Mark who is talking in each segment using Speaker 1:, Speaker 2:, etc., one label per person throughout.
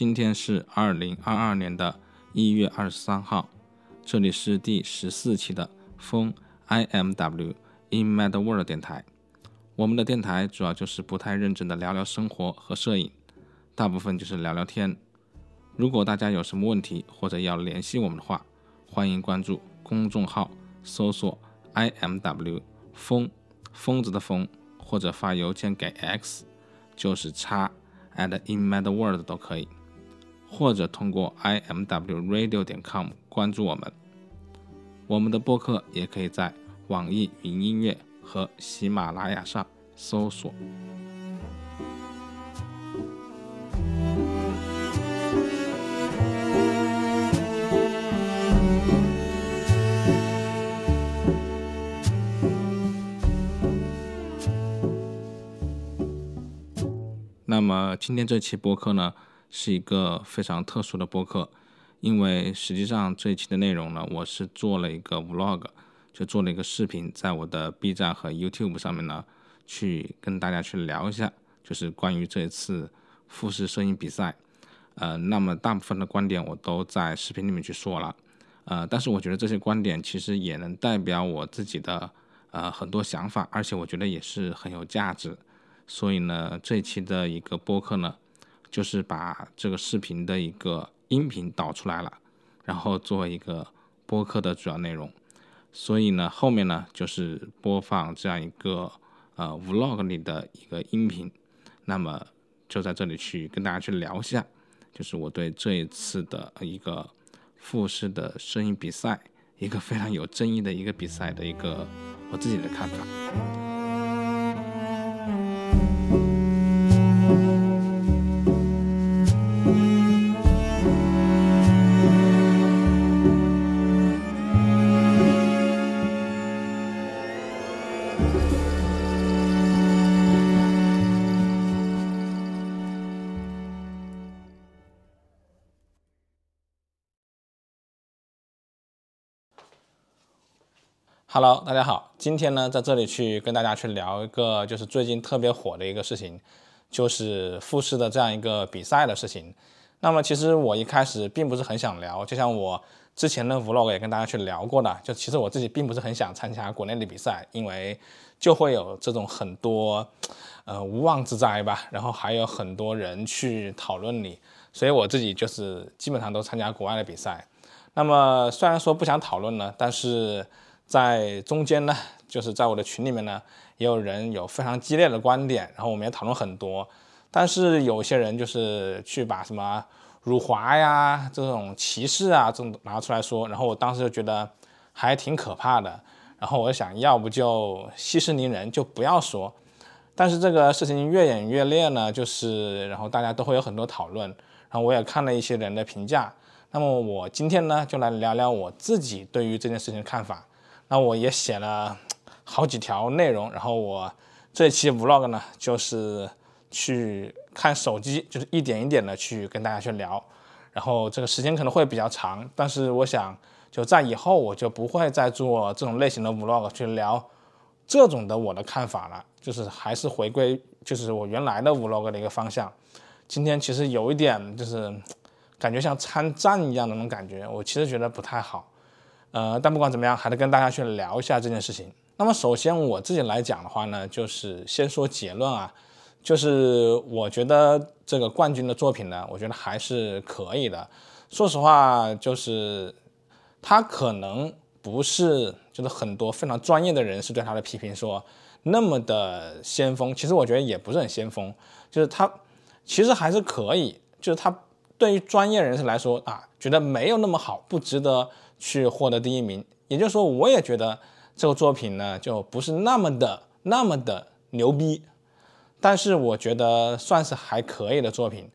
Speaker 1: 今天是二零二二年的一月二十三号，这里是第十四期的风 I M W In Mad World 电台。我们的电台主要就是不太认真的聊聊生活和摄影，大部分就是聊聊天。如果大家有什么问题或者要联系我们的话，欢迎关注公众号，搜索 I M W 风疯子的疯，或者发邮件给 X，就是叉 at in mad world 都可以，或者通过 i m w radio 点 com 关注我们。我们的播客也可以在网易云音乐和喜马拉雅上搜索。那么今天这期播客呢，是一个非常特殊的播客，因为实际上这一期的内容呢，我是做了一个 vlog，就做了一个视频，在我的 B 站和 YouTube 上面呢，去跟大家去聊一下，就是关于这一次富士摄影比赛。呃，那么大部分的观点我都在视频里面去说了，呃，但是我觉得这些观点其实也能代表我自己的呃很多想法，而且我觉得也是很有价值。所以呢，这一期的一个播客呢，就是把这个视频的一个音频导出来了，然后做一个播客的主要内容。所以呢，后面呢就是播放这样一个呃 vlog 里的一个音频。那么就在这里去跟大家去聊一下，就是我对这一次的一个复试的声音比赛，一个非常有争议的一个比赛的一个我自己的看法。Hello，大家好，今天呢，在这里去跟大家去聊一个，就是最近特别火的一个事情，就是复试的这样一个比赛的事情。那么，其实我一开始并不是很想聊，就像我之前的 Vlog 也跟大家去聊过的，就其实我自己并不是很想参加国内的比赛，因为就会有这种很多呃无妄之灾吧，然后还有很多人去讨论你，所以我自己就是基本上都参加国外的比赛。那么虽然说不想讨论了，但是。在中间呢，就是在我的群里面呢，也有人有非常激烈的观点，然后我们也讨论很多。但是有些人就是去把什么辱华呀、这种歧视啊这种拿出来说，然后我当时就觉得还挺可怕的。然后我想要不就息事宁人，就不要说。但是这个事情越演越烈呢，就是然后大家都会有很多讨论，然后我也看了一些人的评价。那么我今天呢，就来聊聊我自己对于这件事情的看法。那我也写了好几条内容，然后我这期 vlog 呢，就是去看手机，就是一点一点的去跟大家去聊，然后这个时间可能会比较长，但是我想就在以后我就不会再做这种类型的 vlog 去聊这种的我的看法了，就是还是回归就是我原来的 vlog 的一个方向。今天其实有一点就是感觉像参战一样的那种感觉，我其实觉得不太好。呃，但不管怎么样，还得跟大家去聊一下这件事情。那么，首先我自己来讲的话呢，就是先说结论啊，就是我觉得这个冠军的作品呢，我觉得还是可以的。说实话，就是他可能不是，就是很多非常专业的人士对他的批评说那么的先锋。其实我觉得也不是很先锋，就是他其实还是可以，就是他对于专业人士来说啊，觉得没有那么好，不值得。去获得第一名，也就是说，我也觉得这个作品呢，就不是那么的那么的牛逼，但是我觉得算是还可以的作品。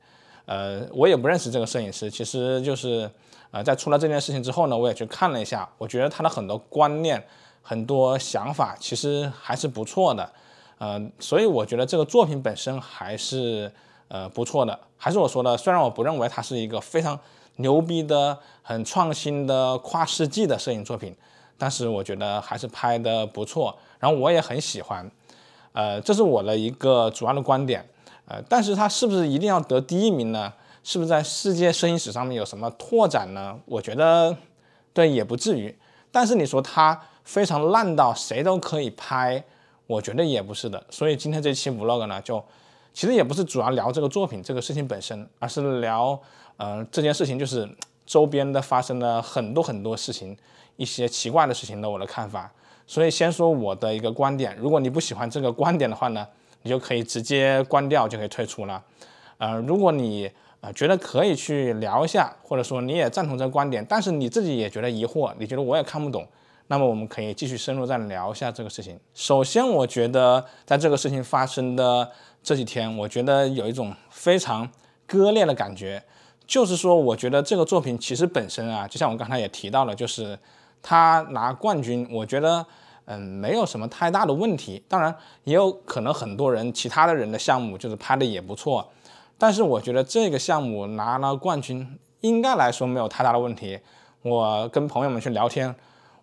Speaker 1: 呃，我也不认识这个摄影师，其实就是呃，在出了这件事情之后呢，我也去看了一下，我觉得他的很多观念、很多想法其实还是不错的。呃，所以我觉得这个作品本身还是呃不错的。还是我说的，虽然我不认为它是一个非常。牛逼的、很创新的、跨世纪的摄影作品，但是我觉得还是拍的不错，然后我也很喜欢，呃，这是我的一个主要的观点。呃，但是它是不是一定要得第一名呢？是不是在世界摄影史上面有什么拓展呢？我觉得，对，也不至于。但是你说它非常烂到谁都可以拍，我觉得也不是的。所以今天这期 vlog 呢，就其实也不是主要聊这个作品这个事情本身，而是聊，呃，这件事情就是周边的发生了很多很多事情，一些奇怪的事情的我的看法。所以先说我的一个观点，如果你不喜欢这个观点的话呢，你就可以直接关掉，就可以退出了。呃，如果你啊，觉得可以去聊一下，或者说你也赞同这个观点，但是你自己也觉得疑惑，你觉得我也看不懂，那么我们可以继续深入再聊一下这个事情。首先，我觉得在这个事情发生的这几天，我觉得有一种非常割裂的感觉，就是说，我觉得这个作品其实本身啊，就像我刚才也提到了，就是他拿冠军，我觉得嗯没有什么太大的问题。当然，也有可能很多人其他的人的项目就是拍的也不错。但是我觉得这个项目拿了冠军，应该来说没有太大的问题。我跟朋友们去聊天，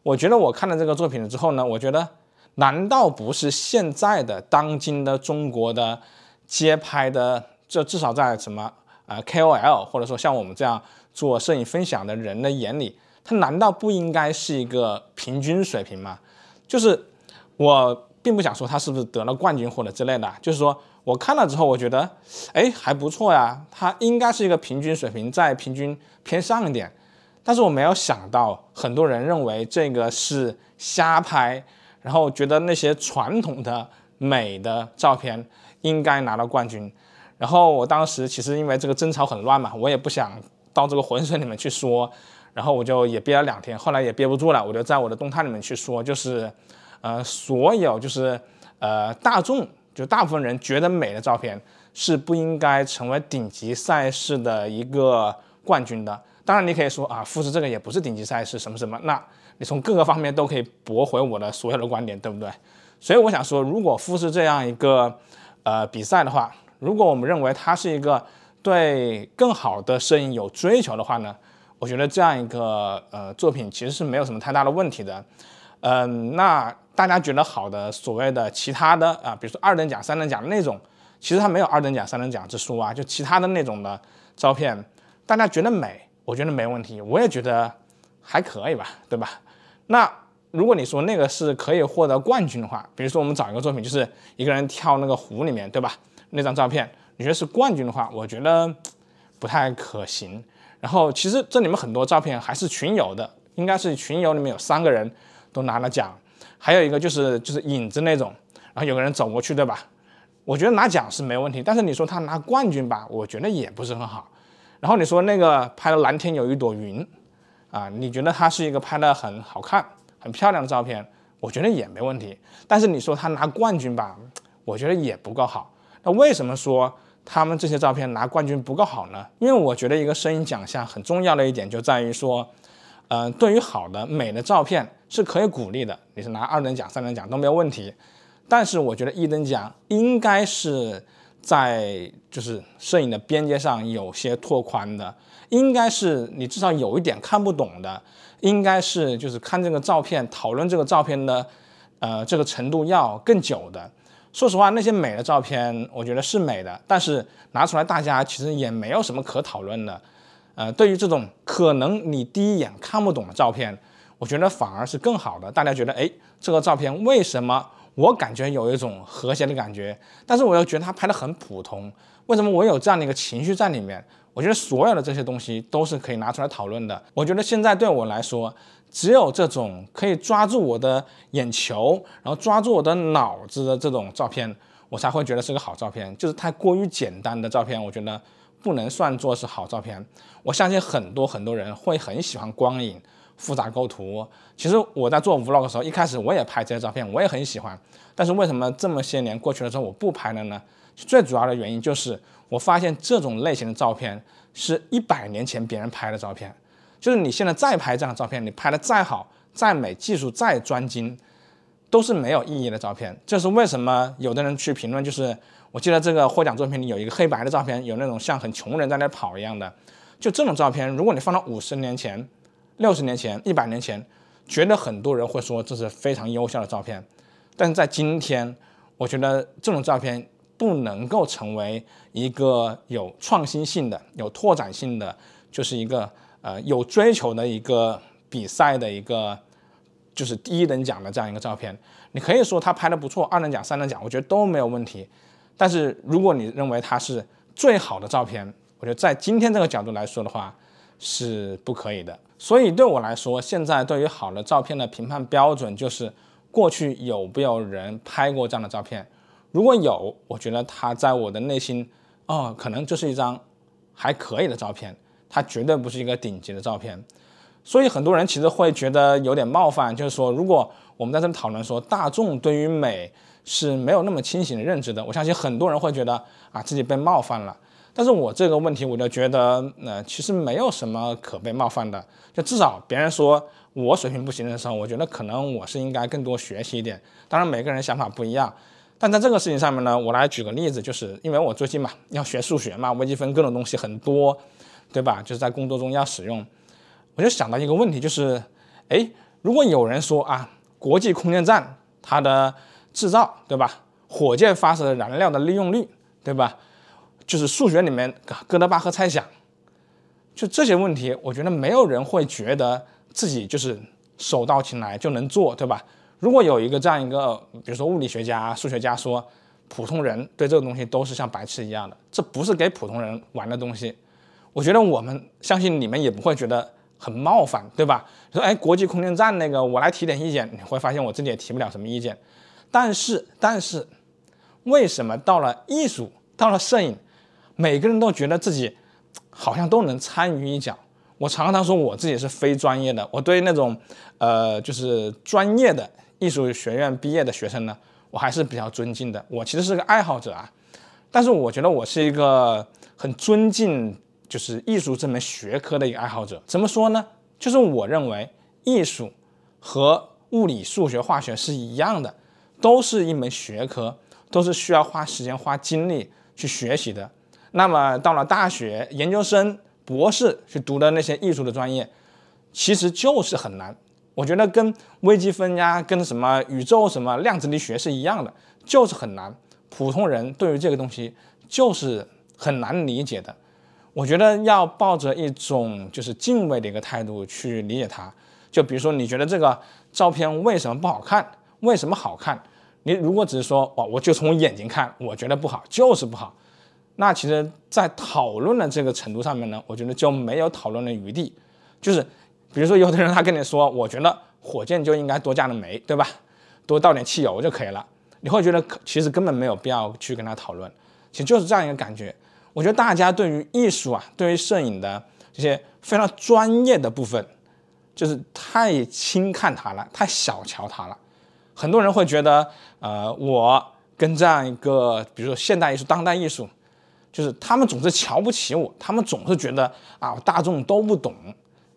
Speaker 1: 我觉得我看了这个作品了之后呢，我觉得难道不是现在的当今的中国的街拍的，这至少在什么呃 KOL 或者说像我们这样做摄影分享的人的眼里，它难道不应该是一个平均水平吗？就是我并不想说他是不是得了冠军或者之类的，就是说。我看了之后，我觉得，哎，还不错呀，它应该是一个平均水平，在平均偏上一点。但是我没有想到，很多人认为这个是瞎拍，然后觉得那些传统的美的照片应该拿到冠军。然后我当时其实因为这个争吵很乱嘛，我也不想到这个浑水里面去说，然后我就也憋了两天，后来也憋不住了，我就在我的动态里面去说，就是，呃，所有就是呃大众。就大部分人觉得美的照片是不应该成为顶级赛事的一个冠军的。当然，你可以说啊，富士这个也不是顶级赛事，什么什么。那你从各个方面都可以驳回我的所有的观点，对不对？所以我想说，如果富士这样一个呃比赛的话，如果我们认为它是一个对更好的摄影有追求的话呢，我觉得这样一个呃作品其实是没有什么太大的问题的。嗯，那。大家觉得好的所谓的其他的啊，比如说二等奖、三等奖那种，其实它没有二等奖、三等奖之说啊，就其他的那种的照片，大家觉得美，我觉得没问题，我也觉得还可以吧，对吧？那如果你说那个是可以获得冠军的话，比如说我们找一个作品，就是一个人跳那个湖里面，对吧？那张照片，你觉得是冠军的话，我觉得不太可行。然后其实这里面很多照片还是群游的，应该是群游里面有三个人都拿了奖。还有一个就是就是影子那种，然后有个人走过去，对吧？我觉得拿奖是没问题，但是你说他拿冠军吧，我觉得也不是很好。然后你说那个拍的蓝天有一朵云，啊，你觉得它是一个拍的很好看、很漂亮的照片，我觉得也没问题。但是你说他拿冠军吧，我觉得也不够好。那为什么说他们这些照片拿冠军不够好呢？因为我觉得一个摄影奖项很重要的一点就在于说。嗯，对于好的美的照片是可以鼓励的，你是拿二等奖、三等奖都没有问题。但是我觉得一等奖应该是在就是摄影的边界上有些拓宽的，应该是你至少有一点看不懂的，应该是就是看这个照片讨论这个照片的，呃，这个程度要更久的。说实话，那些美的照片我觉得是美的，但是拿出来大家其实也没有什么可讨论的。呃，对于这种可能你第一眼看不懂的照片，我觉得反而是更好的。大家觉得，哎，这个照片为什么我感觉有一种和谐的感觉？但是我又觉得它拍的很普通，为什么我有这样的一个情绪在里面？我觉得所有的这些东西都是可以拿出来讨论的。我觉得现在对我来说，只有这种可以抓住我的眼球，然后抓住我的脑子的这种照片，我才会觉得是个好照片。就是太过于简单的照片，我觉得。不能算作是好照片。我相信很多很多人会很喜欢光影、复杂构图。其实我在做 vlog 的时候，一开始我也拍这些照片，我也很喜欢。但是为什么这么些年过去了之后我不拍了呢？最主要的原因就是我发现这种类型的照片是一百年前别人拍的照片，就是你现在再拍这样的照片，你拍的再好、再美、技术再专精，都是没有意义的照片。这是为什么有的人去评论就是。我记得这个获奖作品里有一个黑白的照片，有那种像很穷人在那跑一样的，就这种照片，如果你放到五十年前、六十年前、一百年前，觉得很多人会说这是非常优秀的照片，但是在今天，我觉得这种照片不能够成为一个有创新性的、有拓展性的，就是一个呃有追求的一个比赛的一个，就是第一等奖的这样一个照片。你可以说他拍的不错，二等奖、三等奖，我觉得都没有问题。但是如果你认为它是最好的照片，我觉得在今天这个角度来说的话是不可以的。所以对我来说，现在对于好的照片的评判标准就是过去有没有人拍过这样的照片。如果有，我觉得他在我的内心，哦，可能就是一张还可以的照片，它绝对不是一个顶级的照片。所以很多人其实会觉得有点冒犯，就是说，如果我们在这里讨论说大众对于美是没有那么清醒的认知的，我相信很多人会觉得啊自己被冒犯了。但是我这个问题，我就觉得，呃，其实没有什么可被冒犯的。就至少别人说我水平不行的时候，我觉得可能我是应该更多学习一点。当然每个人想法不一样。但在这个事情上面呢，我来举个例子，就是因为我最近嘛要学数学嘛，微积分各种东西很多，对吧？就是在工作中要使用，我就想到一个问题，就是，哎，如果有人说啊，国际空间站它的制造，对吧？火箭发射燃料的利用率，对吧？就是数学里面哥德巴赫猜想，就这些问题，我觉得没有人会觉得自己就是手到擒来就能做，对吧？如果有一个这样一个，比如说物理学家、数学家说，普通人对这个东西都是像白痴一样的，这不是给普通人玩的东西。我觉得我们相信你们也不会觉得很冒犯，对吧？说哎，国际空间站那个，我来提点意见，你会发现我自己也提不了什么意见。但是，但是，为什么到了艺术，到了摄影，每个人都觉得自己好像都能参与一脚？我常常说我自己是非专业的，我对那种呃，就是专业的。艺术学院毕业的学生呢，我还是比较尊敬的。我其实是个爱好者啊，但是我觉得我是一个很尊敬就是艺术这门学科的一个爱好者。怎么说呢？就是我认为艺术和物理、数学、化学是一样的，都是一门学科，都是需要花时间、花精力去学习的。那么到了大学、研究生、博士去读的那些艺术的专业，其实就是很难。我觉得跟微积分呀，跟什么宇宙什么量子力学是一样的，就是很难。普通人对于这个东西就是很难理解的。我觉得要抱着一种就是敬畏的一个态度去理解它。就比如说，你觉得这个照片为什么不好看？为什么好看？你如果只是说哦，我就从眼睛看，我觉得不好，就是不好。那其实，在讨论的这个程度上面呢，我觉得就没有讨论的余地，就是。比如说，有的人他跟你说，我觉得火箭就应该多加点煤，对吧？多倒点汽油就可以了。你会觉得其实根本没有必要去跟他讨论，其实就是这样一个感觉。我觉得大家对于艺术啊，对于摄影的这些非常专业的部分，就是太轻看它了，太小瞧它了。很多人会觉得，呃，我跟这样一个，比如说现代艺术、当代艺术，就是他们总是瞧不起我，他们总是觉得啊，大众都不懂。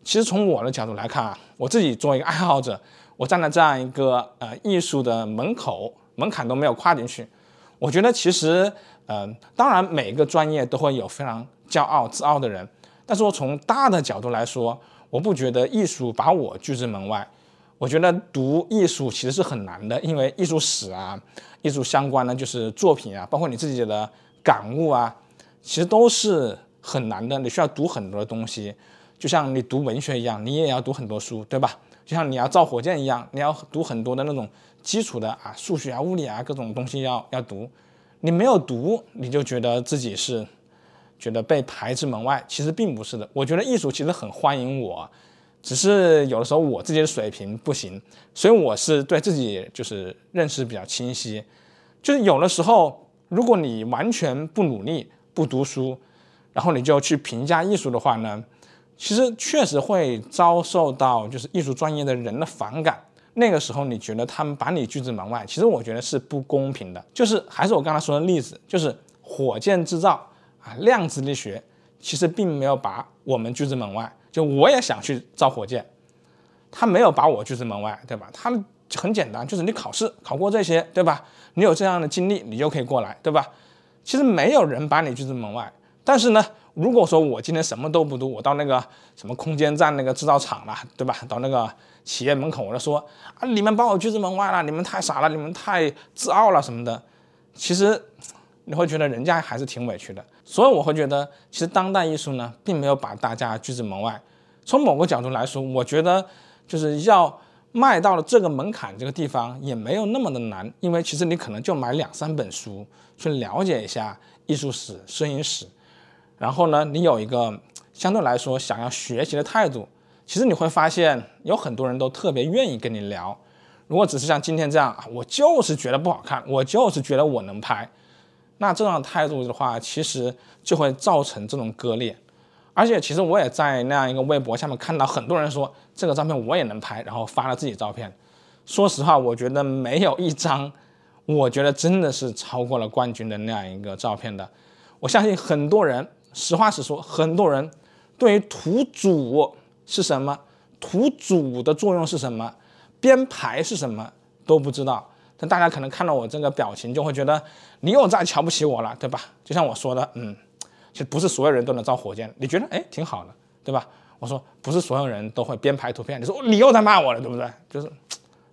Speaker 1: 其实从我的角度来看啊，我自己作为一个爱好者，我站在这样一个呃艺术的门口，门槛都没有跨进去。我觉得其实，嗯，当然每个专业都会有非常骄傲自傲的人，但是我从大的角度来说，我不觉得艺术把我拒之门外。我觉得读艺术其实是很难的，因为艺术史啊，艺术相关的就是作品啊，包括你自己的感悟啊，其实都是很难的，你需要读很多的东西。就像你读文学一样，你也要读很多书，对吧？就像你要造火箭一样，你要读很多的那种基础的啊，数学啊、物理啊各种东西要要读。你没有读，你就觉得自己是觉得被排之门外，其实并不是的。我觉得艺术其实很欢迎我，只是有的时候我自己的水平不行，所以我是对自己就是认识比较清晰。就是有的时候，如果你完全不努力、不读书，然后你就去评价艺术的话呢？其实确实会遭受到就是艺术专业的人的反感。那个时候你觉得他们把你拒之门外，其实我觉得是不公平的。就是还是我刚才说的例子，就是火箭制造啊，量子力学其实并没有把我们拒之门外。就我也想去造火箭，他没有把我拒之门外，对吧？他很简单，就是你考试考过这些，对吧？你有这样的经历，你就可以过来，对吧？其实没有人把你拒之门外，但是呢。如果说我今天什么都不读，我到那个什么空间站那个制造厂了，对吧？到那个企业门口，我就说啊，你们把我拒之门外了，你们太傻了，你们太自傲了什么的。其实你会觉得人家还是挺委屈的。所以我会觉得，其实当代艺术呢，并没有把大家拒之门外。从某个角度来说，我觉得就是要卖到了这个门槛这个地方，也没有那么的难，因为其实你可能就买两三本书去了解一下艺术史、摄影史，然后呢，你有一个相对来说想要学习的态度，其实你会发现有很多人都特别愿意跟你聊。如果只是像今天这样啊，我就是觉得不好看，我就是觉得我能拍，那这样的态度的话，其实就会造成这种割裂。而且，其实我也在那样一个微博下面看到很多人说这个照片我也能拍，然后发了自己照片。说实话，我觉得没有一张，我觉得真的是超过了冠军的那样一个照片的。我相信很多人，实话实说，很多人对于图组是什么，图组的作用是什么。编排是什么都不知道，但大家可能看到我这个表情，就会觉得你又在瞧不起我了，对吧？就像我说的，嗯，其实不是所有人都能造火箭，你觉得哎挺好的，对吧？我说不是所有人都会编排图片，你说你又在骂我了，对不对？就是，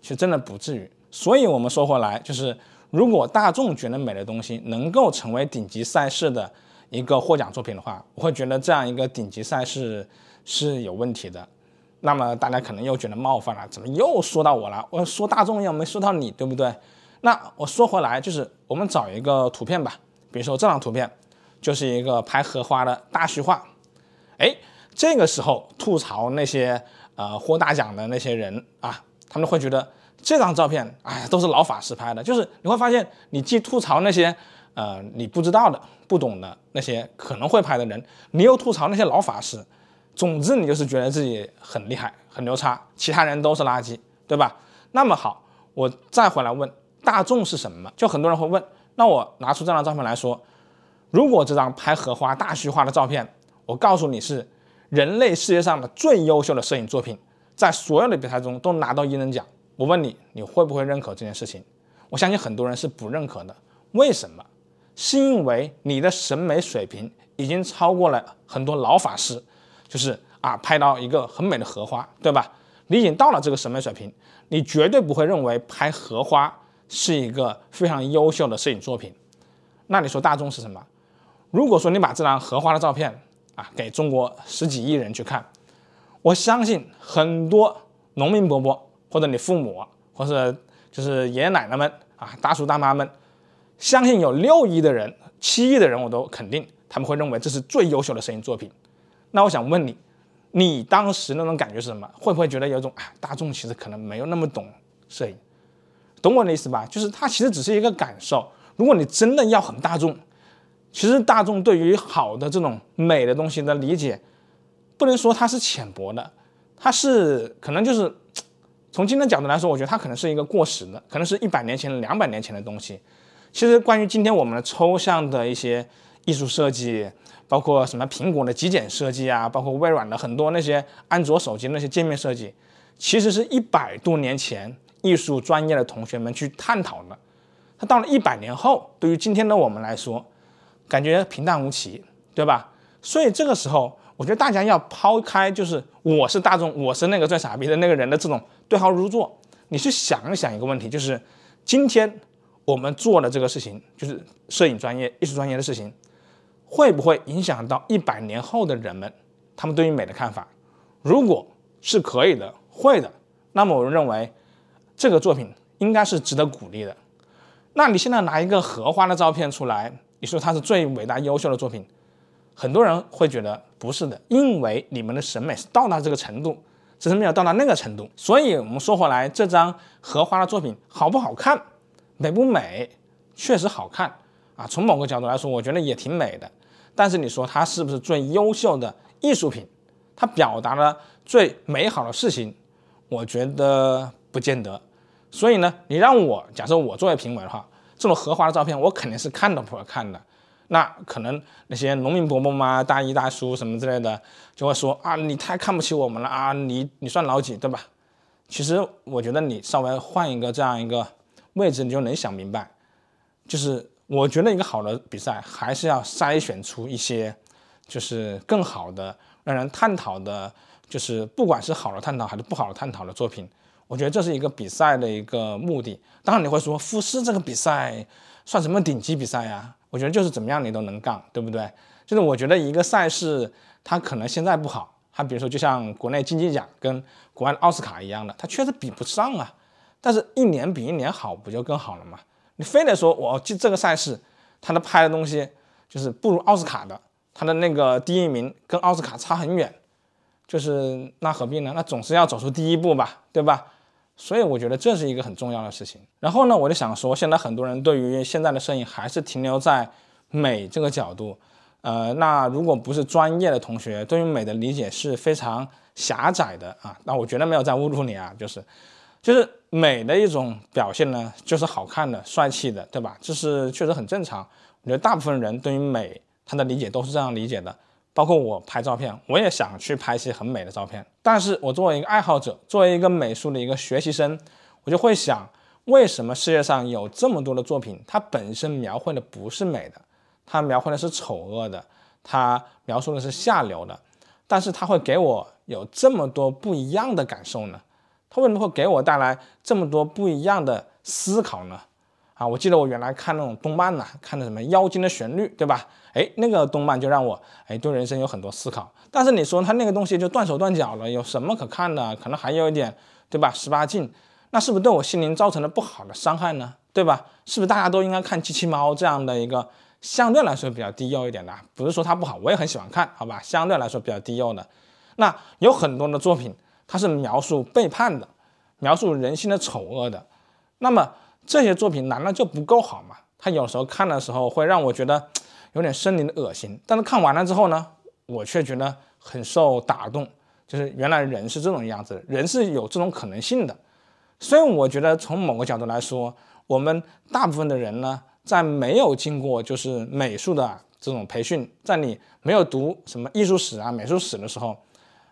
Speaker 1: 其实真的不至于。所以我们说回来，就是如果大众觉得美的东西能够成为顶级赛事的一个获奖作品的话，我会觉得这样一个顶级赛事是有问题的。那么大家可能又觉得冒犯了，怎么又说到我了？我说大众又没说到你，对不对？那我说回来，就是我们找一个图片吧，比如说这张图片，就是一个拍荷花的大虚化。哎，这个时候吐槽那些呃获大奖的那些人啊，他们会觉得这张照片，哎，都是老法师拍的。就是你会发现，你既吐槽那些呃你不知道的、不懂的那些可能会拍的人，你又吐槽那些老法师。总之，你就是觉得自己很厉害、很牛叉，其他人都是垃圾，对吧？那么好，我再回来问大众是什么？就很多人会问，那我拿出这张照片来说，如果这张拍荷花大虚化的照片，我告诉你是人类世界上的最优秀的摄影作品，在所有的比赛中都拿到一等奖，我问你，你会不会认可这件事情？我相信很多人是不认可的。为什么？是因为你的审美水平已经超过了很多老法师。就是啊，拍到一个很美的荷花，对吧？你已经到了这个审美水平，你绝对不会认为拍荷花是一个非常优秀的摄影作品。那你说大众是什么？如果说你把这张荷花的照片啊给中国十几亿人去看，我相信很多农民伯伯或者你父母或者就是爷爷奶奶们啊大叔大妈们，相信有六亿的人、七亿的人，我都肯定他们会认为这是最优秀的摄影作品。那我想问你，你当时那种感觉是什么？会不会觉得有种啊，大众其实可能没有那么懂摄影，懂我的意思吧？就是它其实只是一个感受。如果你真的要很大众，其实大众对于好的这种美的东西的理解，不能说它是浅薄的，它是可能就是 从今天角度来说，我觉得它可能是一个过时的，可能是一百年前、两百年前的东西。其实关于今天我们的抽象的一些艺术设计。包括什么苹果的极简设计啊，包括微软的很多那些安卓手机那些界面设计，其实是一百多年前艺术专业的同学们去探讨的。它到了一百年后，对于今天的我们来说，感觉平淡无奇，对吧？所以这个时候，我觉得大家要抛开就是我是大众，我是那个最傻逼的那个人的这种对号入座，你去想一想一个问题，就是今天我们做的这个事情，就是摄影专业、艺术专业的事情。会不会影响到一百年后的人们，他们对于美的看法？如果是可以的，会的，那么我认为这个作品应该是值得鼓励的。那你现在拿一个荷花的照片出来，你说它是最伟大优秀的作品，很多人会觉得不是的，因为你们的审美是到达这个程度，只是没有到达那个程度。所以我们说回来，这张荷花的作品好不好看，美不美，确实好看啊。从某个角度来说，我觉得也挺美的。但是你说它是不是最优秀的艺术品？它表达了最美好的事情，我觉得不见得。所以呢，你让我假设我作为评委的话，这种荷花的照片我肯定是看都不会看的。那可能那些农民伯伯嘛、大姨大叔什么之类的，就会说啊，你太看不起我们了啊，你你算老几对吧？其实我觉得你稍微换一个这样一个位置，你就能想明白，就是。我觉得一个好的比赛还是要筛选出一些，就是更好的让人探讨的，就是不管是好的探讨还是不好的探讨的作品。我觉得这是一个比赛的一个目的。当然你会说，富士这个比赛算什么顶级比赛呀？我觉得就是怎么样你都能干，对不对？就是我觉得一个赛事它可能现在不好，它比如说就像国内竞技奖跟国外的奥斯卡一样的，它确实比不上啊。但是，一年比一年好，不就更好了吗？你非得说我这这个赛事，它的拍的东西就是不如奥斯卡的，它的那个第一名跟奥斯卡差很远，就是那何必呢？那总是要走出第一步吧，对吧？所以我觉得这是一个很重要的事情。然后呢，我就想说，现在很多人对于现在的摄影还是停留在美这个角度，呃，那如果不是专业的同学，对于美的理解是非常狭窄的啊。那我绝对没有在侮辱你啊，就是。就是美的一种表现呢，就是好看的、帅气的，对吧？这是确实很正常。我觉得大部分人对于美，他的理解都是这样理解的。包括我拍照片，我也想去拍一些很美的照片。但是我作为一个爱好者，作为一个美术的一个学习生，我就会想，为什么世界上有这么多的作品，它本身描绘的不是美的，它描绘的是丑恶的，它描述的是下流的，但是它会给我有这么多不一样的感受呢？它为什么会给我带来这么多不一样的思考呢？啊，我记得我原来看那种动漫呐，看的什么《妖精的旋律》，对吧？哎，那个动漫就让我哎对人生有很多思考。但是你说它那个东西就断手断脚了，有什么可看的？可能还有一点，对吧？十八禁，那是不是对我心灵造成了不好的伤害呢？对吧？是不是大家都应该看机器猫这样的一个相对来说比较低幼一点的？不是说它不好，我也很喜欢看，好吧？相对来说比较低幼的，那有很多的作品。它是描述背叛的，描述人性的丑恶的，那么这些作品难道就不够好吗？他有时候看的时候会让我觉得 有点生理的恶心，但是看完了之后呢，我却觉得很受打动，就是原来人是这种样子，人是有这种可能性的。所以我觉得从某个角度来说，我们大部分的人呢，在没有经过就是美术的这种培训，在你没有读什么艺术史啊、美术史的时候，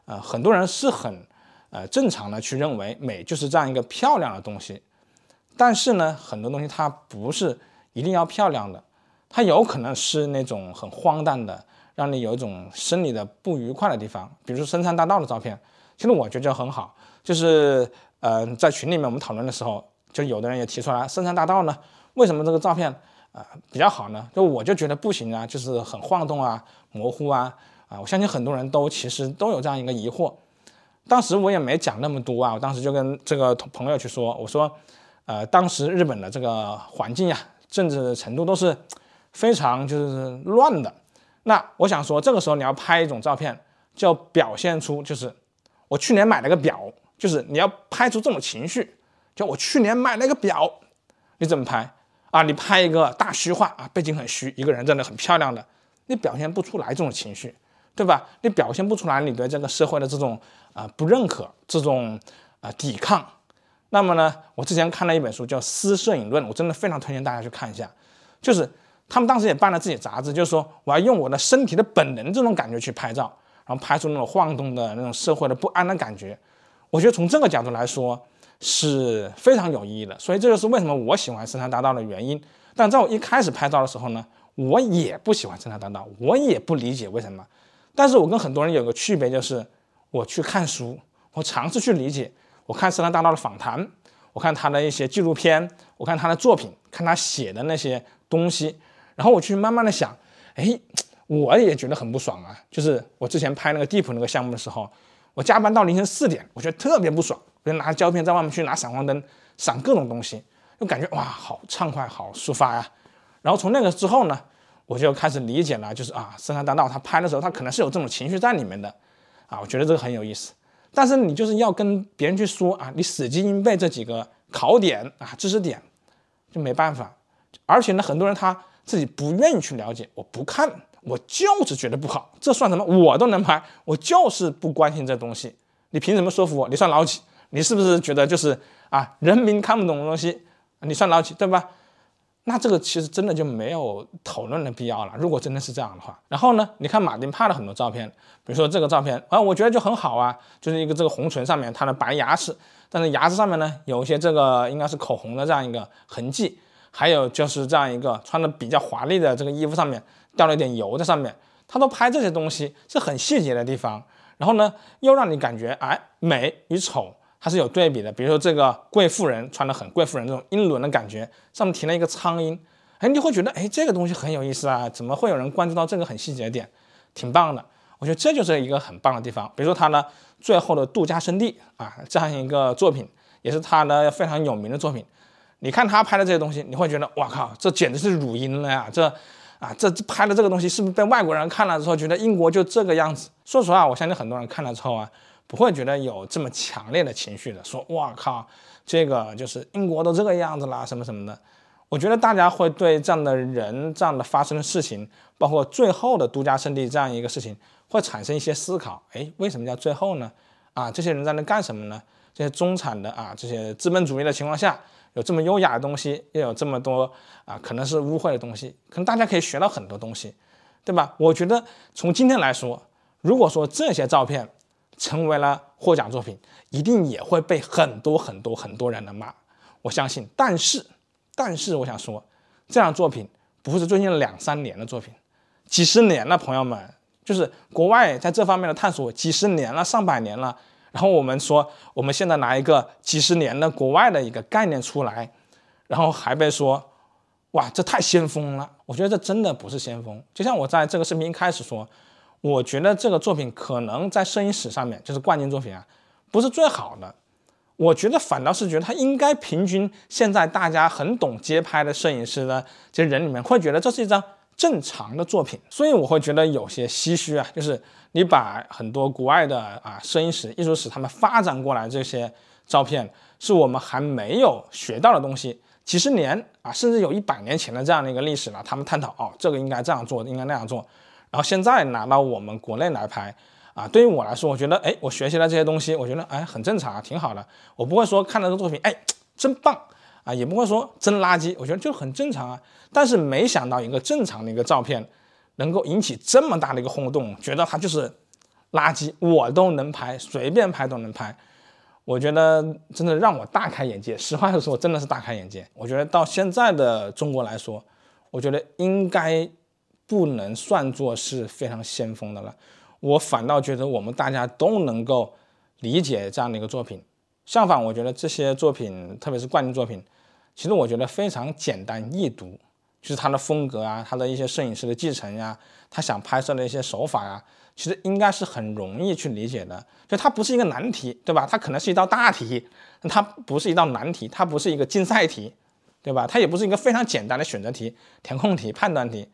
Speaker 1: 呃，很多人是很。呃，正常的去认为美就是这样一个漂亮的东西，但是呢，很多东西它不是一定要漂亮的，它有可能是那种很荒诞的，让你有一种生理的不愉快的地方。比如说深山大道的照片，其实我觉得就很好。就是呃，在群里面我们讨论的时候，就有的人也提出来，深山大道呢，为什么这个照片啊比较好呢？就我就觉得不行啊，就是很晃动啊，模糊啊，啊，我相信很多人都其实都有这样一个疑惑。当时我也没讲那么多啊，我当时就跟这个朋友去说，我说，呃，当时日本的这个环境呀，政治程度都是非常就是乱的。那我想说，这个时候你要拍一种照片，就要表现出就是我去年买了个表，就是你要拍出这种情绪，就我去年买了个表，你怎么拍啊？你拍一个大虚化啊，背景很虚，一个人真的很漂亮的，你表现不出来这种情绪。对吧？你表现不出来你对这个社会的这种啊不认可，这种啊抵抗。那么呢，我之前看了一本书叫《私摄影论》，我真的非常推荐大家去看一下。就是他们当时也办了自己杂志，就是说我要用我的身体的本能这种感觉去拍照，然后拍出那种晃动的那种社会的不安的感觉。我觉得从这个角度来说是非常有意义的。所以这就是为什么我喜欢深山大道的原因。但在我一开始拍照的时候呢，我也不喜欢深山大道，我也不理解为什么。但是我跟很多人有个区别，就是我去看书，我尝试去理解，我看深山大道的访谈，我看他的一些纪录片，我看他的作品，看他写的那些东西，然后我去慢慢的想，哎，我也觉得很不爽啊。就是我之前拍那个地普那个项目的时候，我加班到凌晨四点，我觉得特别不爽，我就拿着胶片在外面去拿闪光灯闪各种东西，就感觉哇，好畅快，好抒发呀。然后从那个之后呢？我就开始理解了，就是啊，深山大道他拍的时候，他可能是有这种情绪在里面的，啊，我觉得这个很有意思。但是你就是要跟别人去说啊，你死记硬背这几个考点啊，知识点，就没办法。而且呢，很多人他自己不愿意去了解，我不看，我就是觉得不好，这算什么？我都能拍，我就是不关心这东西。你凭什么说服我？你算老几？你是不是觉得就是啊，人民看不懂的东西，你算老几，对吧？那这个其实真的就没有讨论的必要了。如果真的是这样的话，然后呢，你看马丁帕的很多照片，比如说这个照片啊，我觉得就很好啊，就是一个这个红唇上面它的白牙齿，但是牙齿上面呢有一些这个应该是口红的这样一个痕迹，还有就是这样一个穿的比较华丽的这个衣服上面掉了一点油在上面，他都拍这些东西是很细节的地方，然后呢又让你感觉哎美与丑。它是有对比的，比如说这个贵妇人穿的很贵妇人这种英伦的感觉，上面停了一个苍蝇，哎，你会觉得哎这个东西很有意思啊，怎么会有人关注到这个很细节的点，挺棒的。我觉得这就是一个很棒的地方。比如说他呢最后的度假胜地啊这样一个作品，也是他的非常有名的作品。你看他拍的这些东西，你会觉得哇靠，这简直是乳音了呀！这啊这拍的这个东西是不是被外国人看了之后觉得英国就这个样子？说实话，我相信很多人看了之后啊，不会觉得有这么强烈的情绪的，说哇靠，这个就是英国都这个样子啦，什么什么的。我觉得大家会对这样的人、这样的发生的事情，包括最后的度假胜地这样一个事情，会产生一些思考。哎，为什么叫最后呢？啊，这些人在那干什么呢？这些中产的啊，这些资本主义的情况下。有这么优雅的东西，又有这么多啊，可能是污秽的东西，可能大家可以学到很多东西，对吧？我觉得从今天来说，如果说这些照片成为了获奖作品，一定也会被很多很多很多人的骂，我相信。但是，但是我想说，这样作品不是最近两三年的作品，几十年了，朋友们，就是国外在这方面的探索几十年了，上百年了。然后我们说，我们现在拿一个几十年的国外的一个概念出来，然后还被说，哇，这太先锋了。我觉得这真的不是先锋。就像我在这个视频一开始说，我觉得这个作品可能在摄影史上面就是冠军作品啊，不是最好的。我觉得反倒是觉得他应该平均现在大家很懂街拍的摄影师的这些人里面，会觉得这是一张正常的作品。所以我会觉得有些唏嘘啊，就是。你把很多国外的啊摄影史、艺术史他们发展过来这些照片，是我们还没有学到的东西。几十年啊，甚至有一百年前的这样的一个历史了，他们探讨哦，这个应该这样做，应该那样做。然后现在拿到我们国内来拍啊，对于我来说，我觉得哎，我学习了这些东西，我觉得哎很正常啊，挺好的。我不会说看到这个作品哎真棒啊，也不会说真垃圾，我觉得就很正常啊。但是没想到一个正常的一个照片。能够引起这么大的一个轰动，觉得它就是垃圾，我都能拍，随便拍都能拍。我觉得真的让我大开眼界。实话实说，真的是大开眼界。我觉得到现在的中国来说，我觉得应该不能算作是非常先锋的了。我反倒觉得我们大家都能够理解这样的一个作品。相反，我觉得这些作品，特别是冠军作品，其实我觉得非常简单易读。就是他的风格啊，他的一些摄影师的继承呀，他想拍摄的一些手法呀，其实应该是很容易去理解的。就它不是一个难题，对吧？它可能是一道大题，它不是一道难题，它不是一个竞赛题，对吧？它也不是一个非常简单的选择题、填空题、判断题，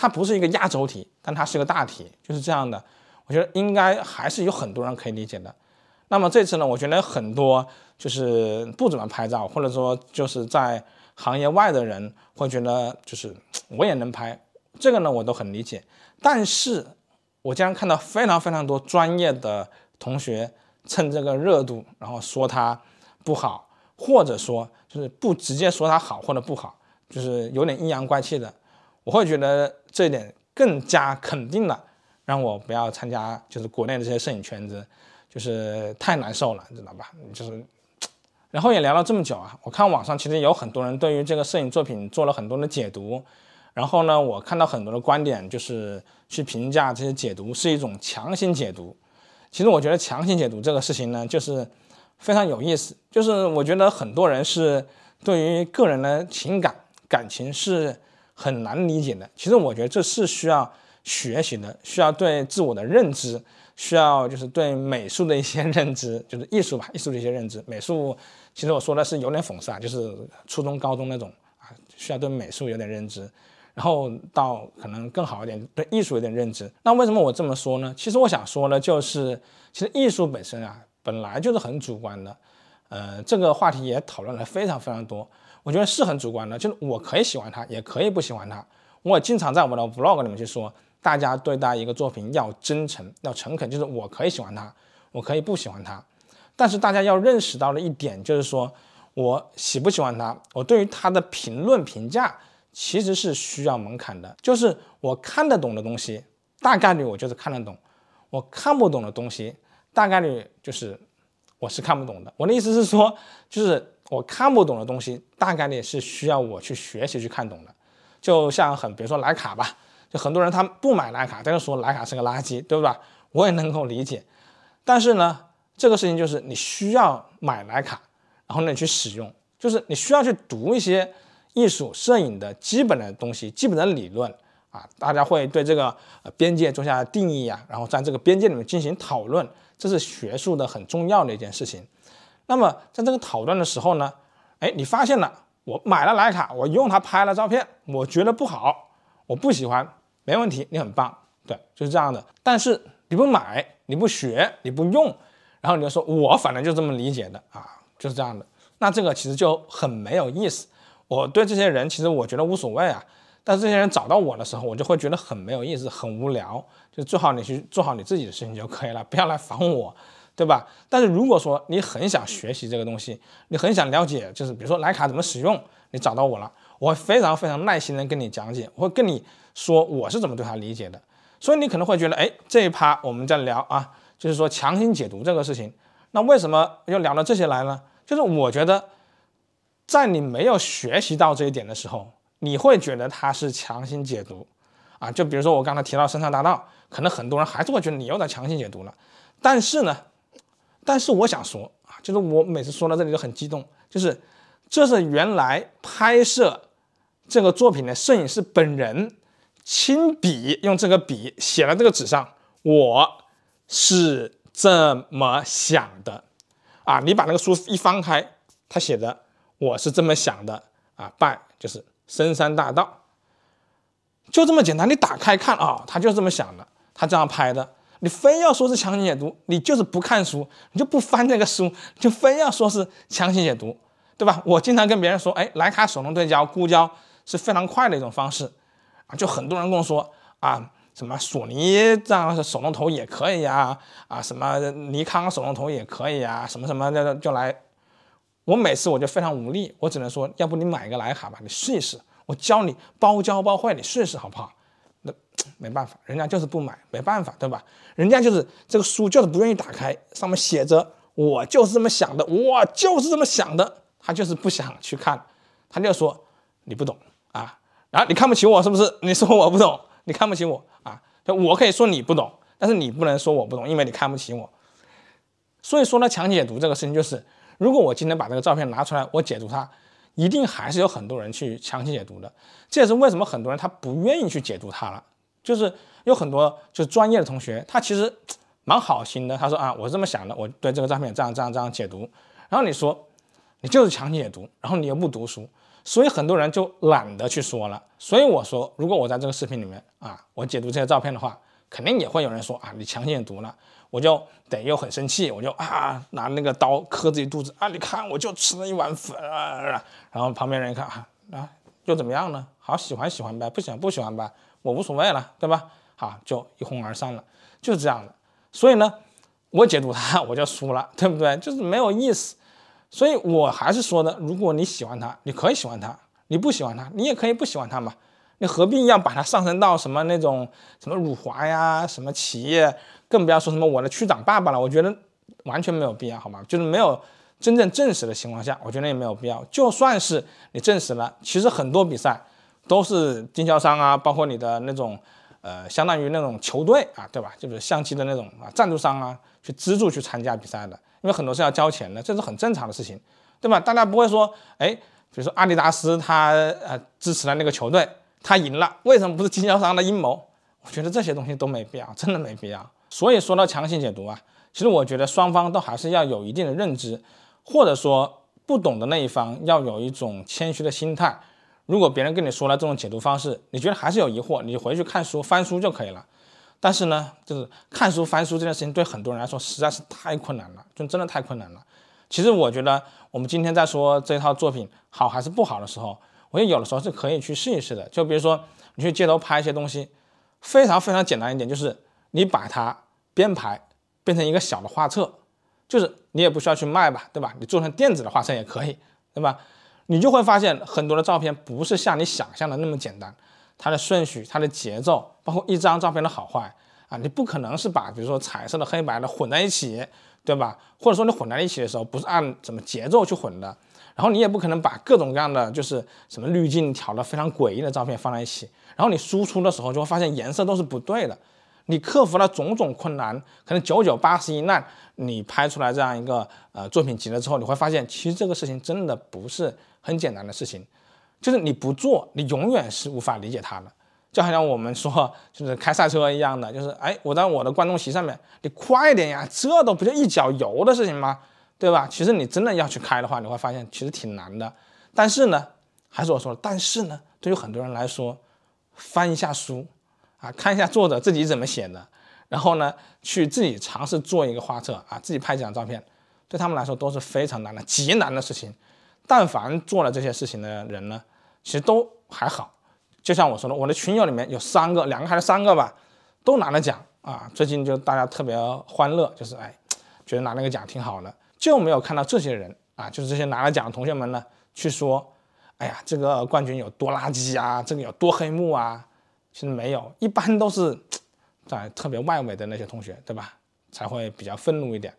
Speaker 1: 它不是一个压轴题，但它是个大题，就是这样的。我觉得应该还是有很多人可以理解的。那么这次呢，我觉得很多就是不怎么拍照，或者说就是在。行业外的人会觉得，就是我也能拍，这个呢我都很理解。但是，我竟然看到非常非常多专业的同学趁这个热度，然后说他不好，或者说就是不直接说他好或者不好，就是有点阴阳怪气的。我会觉得这一点更加肯定了，让我不要参加就是国内的这些摄影圈子，就是太难受了，你知道吧？就是。然后也聊了这么久啊，我看网上其实有很多人对于这个摄影作品做了很多的解读，然后呢，我看到很多的观点就是去评价这些解读是一种强行解读。其实我觉得强行解读这个事情呢，就是非常有意思，就是我觉得很多人是对于个人的情感感情是很难理解的。其实我觉得这是需要学习的，需要对自我的认知。需要就是对美术的一些认知，就是艺术吧，艺术的一些认知。美术其实我说的是有点讽刺啊，就是初中、高中那种啊，需要对美术有点认知，然后到可能更好一点，对艺术有点认知。那为什么我这么说呢？其实我想说的就是，其实艺术本身啊，本来就是很主观的。呃，这个话题也讨论了非常非常多，我觉得是很主观的，就是我可以喜欢它，也可以不喜欢它。我经常在我的 vlog 里面去说。大家对待一个作品要真诚，要诚恳，就是我可以喜欢它，我可以不喜欢它，但是大家要认识到了一点，就是说我喜不喜欢它，我对于它的评论评价其实是需要门槛的，就是我看得懂的东西，大概率我就是看得懂；我看不懂的东西，大概率就是我是看不懂的。我的意思是说，就是我看不懂的东西，大概率是需要我去学习去看懂的。就像很，比如说徕卡吧。就很多人他不买徕卡，但是说徕卡是个垃圾，对吧？我也能够理解。但是呢，这个事情就是你需要买徕卡，然后呢你去使用，就是你需要去读一些艺术摄影的基本的东西、基本的理论啊，大家会对这个边界做下定义啊，然后在这个边界里面进行讨论，这是学术的很重要的一件事情。那么在这个讨论的时候呢，哎，你发现了，我买了徕卡，我用它拍了照片，我觉得不好，我不喜欢，没问题，你很棒，对，就是这样的。但是你不买，你不学，你不用，然后你就说我反正就这么理解的啊，就是这样的。那这个其实就很没有意思。我对这些人其实我觉得无所谓啊，但是这些人找到我的时候，我就会觉得很没有意思，很无聊。就最好你去做好你自己的事情就可以了，不要来烦我，对吧？但是如果说你很想学习这个东西，你很想了解，就是比如说徕卡怎么使用，你找到我了，我会非常非常耐心的跟你讲解，我会跟你说我是怎么对它理解的。所以你可能会觉得，哎，这一趴我们在聊啊，就是说强行解读这个事情，那为什么要聊到这些来呢？就是我觉得，在你没有学习到这一点的时候，你会觉得它是强行解读，啊，就比如说我刚才提到《深山大道》，可能很多人还是会觉得你又在强行解读了。但是呢，但是我想说啊，就是我每次说到这里就很激动，就是这是原来拍摄这个作品的摄影师本人亲笔用这个笔写了这个纸上，我是这么想的。啊，你把那个书一翻开，他写的我是这么想的啊，拜就是深山大道，就这么简单。你打开看啊，他就是这么想的，他这样拍的。你非要说是强行解读，你就是不看书，你就不翻那个书，就非要说是强行解读，对吧？我经常跟别人说，哎，徕卡手动对焦、固焦是非常快的一种方式啊，就很多人跟我说啊。什么索尼这样手动头也可以呀，啊，什么尼康手动头也可以呀，什么什么的就来。我每次我就非常无力，我只能说，要不你买一个徕卡吧，你试一试，我教你包教包会，你试试好不好？那没办法，人家就是不买，没办法，对吧？人家就是这个书就是不愿意打开，上面写着我就是这么想的，我就是这么想的，他就是不想去看，他就说你不懂啊，然后你看不起我是不是？你说我不懂，你看不起我啊。我可以说你不懂，但是你不能说我不懂，因为你看不起我。所以说呢，强解读这个事情就是，如果我今天把这个照片拿出来，我解读它，一定还是有很多人去强行解读的。这也是为什么很多人他不愿意去解读它了。就是有很多就是专业的同学，他其实蛮好心的，他说啊，我是这么想的，我对这个照片这样这样这样解读。然后你说你就是强行解读，然后你又不读书。所以很多人就懒得去说了。所以我说，如果我在这个视频里面啊，我解读这些照片的话，肯定也会有人说啊，你强行解读了，我就得又很生气，我就啊拿那个刀磕自己肚子啊，你看我就吃了一碗粉啊，然后旁边人一看啊啊，又怎么样呢？好喜欢喜欢呗，不喜欢不喜欢呗，我无所谓了，对吧？好，就一哄而散了，就是这样的。所以呢，我解读它我就输了，对不对？就是没有意思。所以我还是说的，如果你喜欢他，你可以喜欢他；你不喜欢他，你也可以不喜欢他嘛。你何必要把它上升到什么那种什么辱华呀、什么企业，更不要说什么我的区长爸爸了。我觉得完全没有必要，好吗？就是没有真正证实的情况下，我觉得也没有必要。就算是你证实了，其实很多比赛都是经销商啊，包括你的那种呃，相当于那种球队啊，对吧？就是相机的那种啊，赞助商啊，去资助去参加比赛的。因为很多是要交钱的，这是很正常的事情，对吧？大家不会说，哎，比如说阿迪达斯他呃支持了那个球队，他赢了，为什么不是经销商的阴谋？我觉得这些东西都没必要，真的没必要。所以说到强行解读啊，其实我觉得双方都还是要有一定的认知，或者说不懂的那一方要有一种谦虚的心态。如果别人跟你说了这种解读方式，你觉得还是有疑惑，你回去看书翻书就可以了。但是呢，就是看书翻书这件事情，对很多人来说实在是太困难了，就真的太困难了。其实我觉得，我们今天在说这套作品好还是不好的时候，我觉得有的时候是可以去试一试的。就比如说，你去街头拍一些东西，非常非常简单一点，就是你把它编排变成一个小的画册，就是你也不需要去卖吧，对吧？你做成电子的画册也可以，对吧？你就会发现很多的照片不是像你想象的那么简单。它的顺序、它的节奏，包括一张照片的好坏啊，你不可能是把比如说彩色的、黑白的混在一起，对吧？或者说你混在一起的时候不是按什么节奏去混的，然后你也不可能把各种各样的就是什么滤镜调的非常诡异的照片放在一起，然后你输出的时候就会发现颜色都是不对的。你克服了种种困难，可能九九八十一难，你拍出来这样一个呃作品集了之后，你会发现其实这个事情真的不是很简单的事情。就是你不做，你永远是无法理解它的。就好像我们说，就是开赛车一样的，就是哎，我在我的观众席上面，你快点呀，这都不就一脚油的事情吗？对吧？其实你真的要去开的话，你会发现其实挺难的。但是呢，还是我说的，但是呢，对于很多人来说，翻一下书啊，看一下作者自己怎么写的，然后呢，去自己尝试做一个画册啊，自己拍几张照片，对他们来说都是非常难的、极难的事情。但凡做了这些事情的人呢，其实都还好。就像我说的，我的群友里面有三个，两个还是三个吧，都拿了奖啊。最近就大家特别欢乐，就是哎，觉得拿那个奖挺好的。就没有看到这些人啊，就是这些拿了奖的同学们呢，去说，哎呀，这个冠军有多垃圾啊，这个有多黑幕啊。其实没有，一般都是在特别外围的那些同学，对吧？才会比较愤怒一点。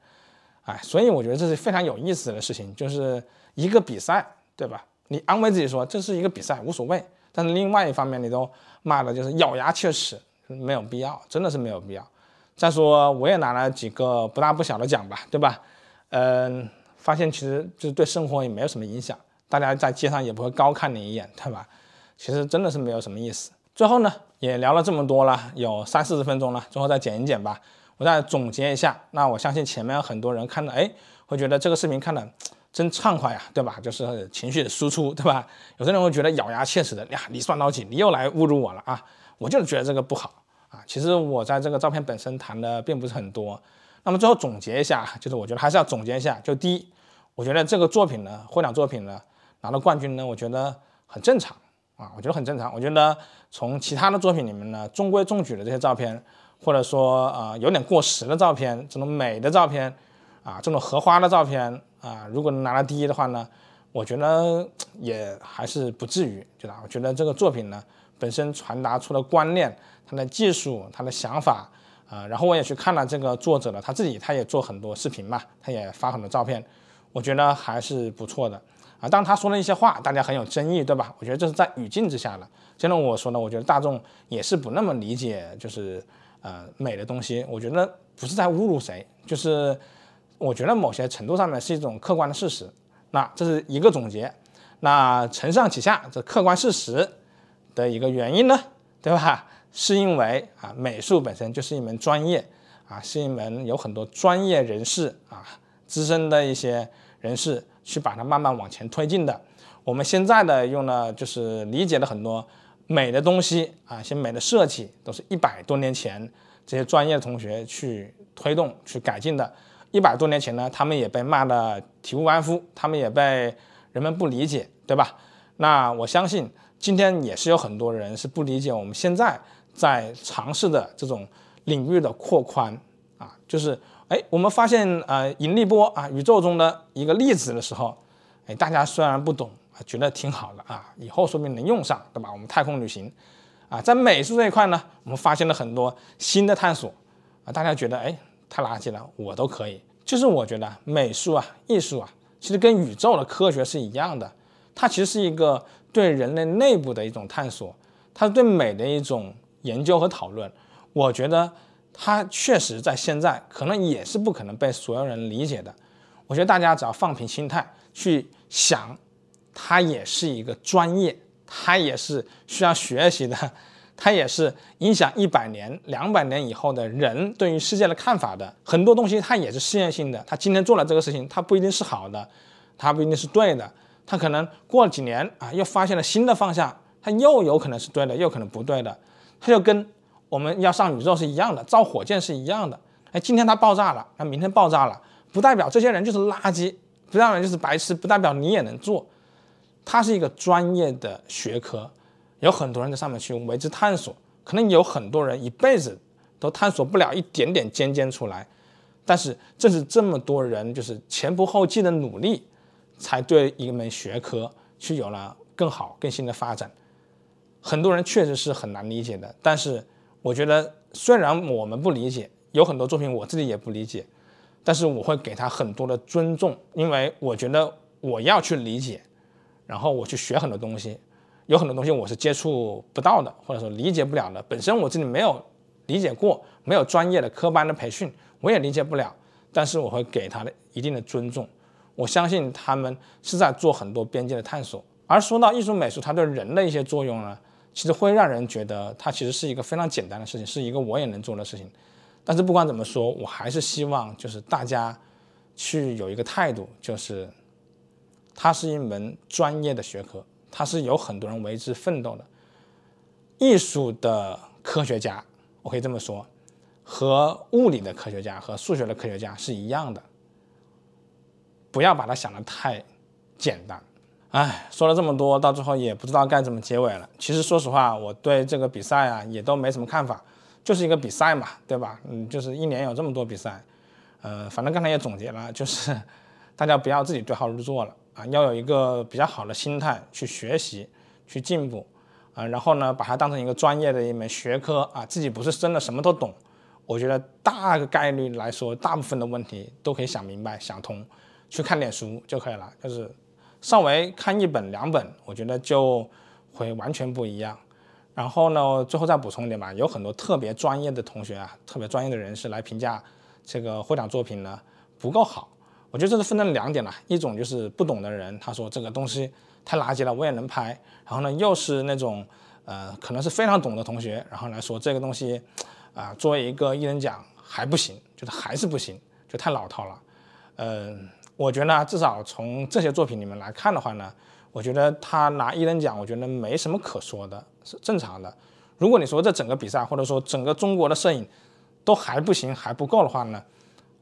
Speaker 1: 哎，所以我觉得这是非常有意思的事情，就是一个比赛，对吧？你安慰自己说这是一个比赛，无所谓。但是另外一方面，你都骂的就是咬牙切齿，没有必要，真的是没有必要。再说我也拿了几个不大不小的奖吧，对吧？嗯，发现其实就是对生活也没有什么影响，大家在街上也不会高看你一眼，对吧？其实真的是没有什么意思。最后呢，也聊了这么多了，有三四十分钟了，最后再剪一剪吧。我再总结一下，那我相信前面很多人看到，哎，会觉得这个视频看的。真畅快呀，对吧？就是情绪的输出，对吧？有些人会觉得咬牙切齿的，呀，你算老几？你又来侮辱我了啊！我就是觉得这个不好啊。其实我在这个照片本身谈的并不是很多。那么最后总结一下，就是我觉得还是要总结一下。就第一，我觉得这个作品呢，获奖作品呢，拿到冠军呢，我觉得很正常啊，我觉得很正常。我觉得从其他的作品里面呢，中规中矩的这些照片，或者说啊有点过时的照片，这种美的照片。啊，这种荷花的照片啊，如果能拿到第一的话呢，我觉得也还是不至于，对吧？我觉得这个作品呢，本身传达出的观念、它的技术、它的想法啊，然后我也去看了这个作者的他自己，他也做很多视频嘛，他也发很多照片，我觉得还是不错的啊。当他说了一些话，大家很有争议，对吧？我觉得这是在语境之下的。就像我说呢，我觉得大众也是不那么理解，就是呃美的东西，我觉得不是在侮辱谁，就是。我觉得某些程度上面是一种客观的事实，那这是一个总结。那承上启下，这客观事实的一个原因呢，对吧？是因为啊，美术本身就是一门专业啊，是一门有很多专业人士啊，资深的一些人士去把它慢慢往前推进的。我们现在的用的就是理解的很多美的东西啊，一些美的设计，都是一百多年前这些专业同学去推动、去改进的。一百多年前呢，他们也被骂得体无完肤，他们也被人们不理解，对吧？那我相信今天也是有很多人是不理解我们现在在尝试的这种领域的扩宽啊，就是哎，我们发现呃引力波啊，宇宙中的一个粒子的时候，哎，大家虽然不懂啊，觉得挺好的啊，以后说不定能用上，对吧？我们太空旅行啊，在美术这一块呢，我们发现了很多新的探索啊，大家觉得哎。太垃圾了，我都可以。就是我觉得美术啊、艺术啊，其实跟宇宙的科学是一样的，它其实是一个对人类内部的一种探索，它是对美的一种研究和讨论。我觉得它确实在现在可能也是不可能被所有人理解的。我觉得大家只要放平心态去想，它也是一个专业，它也是需要学习的。它也是影响一百年、两百年以后的人对于世界的看法的很多东西，它也是试验性的。它今天做了这个事情，它不一定是好的，它不一定是对的。它可能过了几年啊，又发现了新的方向，它又有可能是对的，又可能不对的。它就跟我们要上宇宙是一样的，造火箭是一样的。哎，今天它爆炸了，那明天爆炸了，不代表这些人就是垃圾，不代表就是白痴，不代表你也能做。它是一个专业的学科。有很多人在上面去为之探索，可能有很多人一辈子都探索不了一点点尖尖出来，但是正是这么多人就是前仆后继的努力，才对一门学科去有了更好更新的发展。很多人确实是很难理解的，但是我觉得虽然我们不理解，有很多作品我自己也不理解，但是我会给他很多的尊重，因为我觉得我要去理解，然后我去学很多东西。有很多东西我是接触不到的，或者说理解不了的。本身我自己没有理解过，没有专业的科班的培训，我也理解不了。但是我会给他的一定的尊重。我相信他们是在做很多边界的探索，而说到艺术美术，它对人的一些作用呢，其实会让人觉得它其实是一个非常简单的事情，是一个我也能做的事情。但是不管怎么说，我还是希望就是大家去有一个态度，就是它是一门专业的学科，它是有很多人为之奋斗的。艺术的科学家，我可以这么说，和物理的科学家和数学的科学家是一样的。不要把它想得太简单。哎，说了这么多，到最后也不知道该怎么结尾了。其实说实话，我对这个比赛啊也都没什么看法，就是一个比赛嘛，对吧？嗯，就是一年有这么多比赛，呃，反正刚才也总结了，就是 大家不要自己对号入座了啊，要有一个比较好的心态去学习、去进步啊，然后呢，把它当成一个专业的一门学科啊，自己不是真的什么都懂，我觉得大概率来说，大部分的问题都可以想明白、想通，去看点书就可以了，就是。稍微看一本两本，我觉得就会完全不一样。然后呢，最后再补充一点吧，有很多特别专业的同学啊，特别专业的人士来评价这个获奖作品呢不够好。我觉得这是分成两点了，一种就是不懂的人，他说这个东西太垃圾了，我也能拍。然后呢，又是那种呃可能是非常懂的同学，然后来说这个东西啊作为一个艺人奖还不行，就是还是不行，就太老套了。嗯。我觉得至少从这些作品里面来看的话呢，我觉得他拿一等奖，我觉得没什么可说的，是正常的。如果你说这整个比赛或者说整个中国的摄影都还不行还不够的话呢，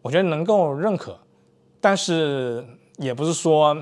Speaker 1: 我觉得能够认可，但是也不是说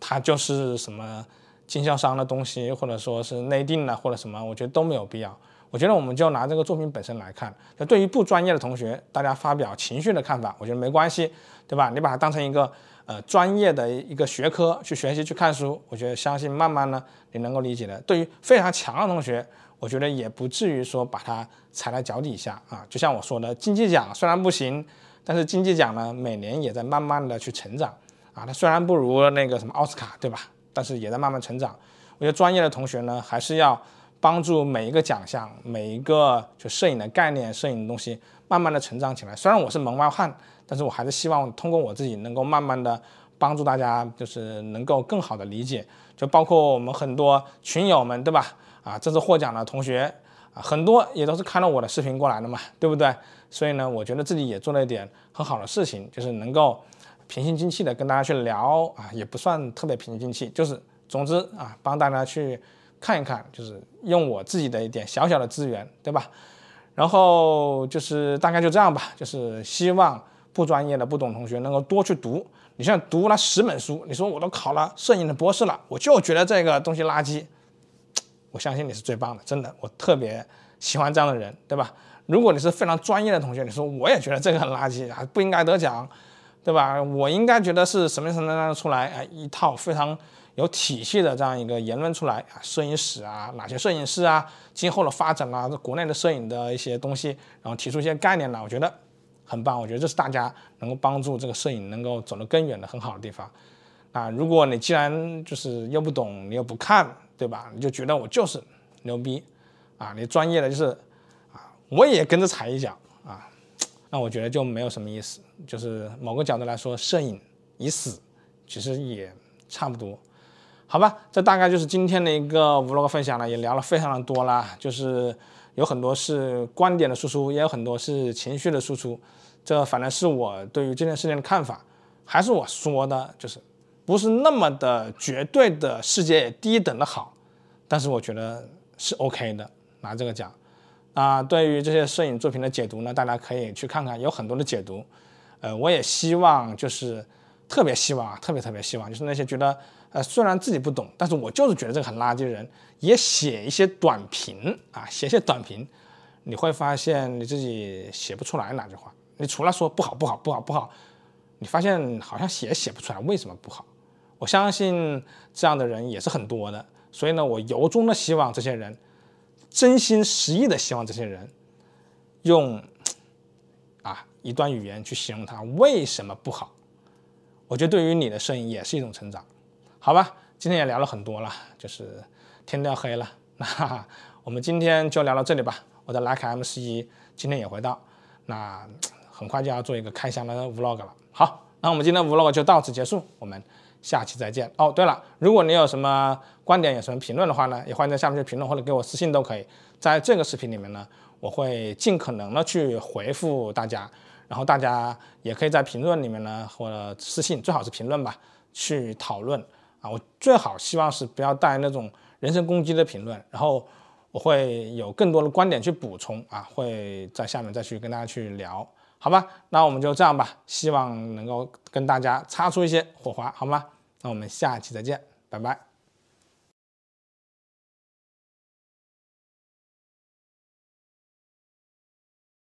Speaker 1: 它就是什么经销商的东西，或者说是内定的或者什么，我觉得都没有必要。我觉得我们就拿这个作品本身来看，那对于不专业的同学，大家发表情绪的看法，我觉得没关系，对吧？你把它当成一个呃专业的一个学科去学习去看书，我觉得相信慢慢呢你能够理解的。对于非常强的同学，我觉得也不至于说把它踩在脚底下啊。就像我说的，金鸡奖虽然不行，但是金鸡奖呢每年也在慢慢的去成长啊。它虽然不如那个什么奥斯卡，对吧？但是也在慢慢成长。我觉得专业的同学呢还是要。帮助每一个奖项，每一个就摄影的概念、摄影的东西，慢慢的成长起来。虽然我是门外汉，但是我还是希望通过我自己，能够慢慢的帮助大家，就是能够更好的理解。就包括我们很多群友们，对吧？啊，这次获奖的同学啊，很多也都是看了我的视频过来的嘛，对不对？所以呢，我觉得自己也做了一点很好的事情，就是能够平心静气的跟大家去聊啊，也不算特别平心静气，就是总之啊，帮大家去。看一看，就是用我自己的一点小小的资源，对吧？然后就是大概就这样吧，就是希望不专业的、不懂同学能够多去读。你像读了十本书，你说我都考了摄影的博士了，我就觉得这个东西垃圾。我相信你是最棒的，真的，我特别喜欢这样的人，对吧？如果你是非常专业的同学，你说我也觉得这个很垃圾，还不应该得奖，对吧？我应该觉得是什么什么样的出来？哎，一套非常。有体系的这样一个言论出来啊，摄影史啊，哪些摄影师啊，今后的发展啊，这国内的摄影的一些东西，然后提出一些概念来，我觉得很棒。我觉得这是大家能够帮助这个摄影能够走得更远的很好的地方。啊，如果你既然就是又不懂，你又不看，对吧？你就觉得我就是牛逼啊，你专业的就是啊，我也跟着踩一脚啊，那我觉得就没有什么意思。就是某个角度来说，摄影已死，其实也差不多。好吧，这大概就是今天的一个 vlog 分享了，也聊了非常的多啦，就是有很多是观点的输出，也有很多是情绪的输出，这反正是我对于这件事情的看法，还是我说的，就是不是那么的绝对的世界第一等的好，但是我觉得是 OK 的，拿这个讲。啊，对于这些摄影作品的解读呢，大家可以去看看，有很多的解读，呃，我也希望就是特别希望啊，特别特别希望，就是那些觉得。呃，虽然自己不懂，但是我就是觉得这个很垃圾的人，也写一些短评啊，写一些短评，你会发现你自己写不出来哪句话。你除了说不好不好不好不好，你发现好像写写不出来，为什么不好？我相信这样的人也是很多的，所以呢，我由衷的希望这些人，真心实意的希望这些人，用啊一段语言去形容他为什么不好。我觉得对于你的摄影也是一种成长。好吧，今天也聊了很多了，就是天都要黑了，那我们今天就聊到这里吧。我的徕卡 M 十一今天也回到，那很快就要做一个开箱的 vlog 了。好，那我们今天 vlog 就到此结束，我们下期再见。哦，对了，如果你有什么观点、有什么评论的话呢，也欢迎在下面去评论或者给我私信都可以。在这个视频里面呢，我会尽可能的去回复大家，然后大家也可以在评论里面呢或者私信，最好是评论吧，去讨论啊。我最好希望是不要带那种人身攻击的评论，然后我会有更多的观点去补充啊，会在下面再去跟大家去聊。好吧，那我们就这样吧，希望能够跟大家擦出一些火花，好吗？那我们下期再见，拜拜。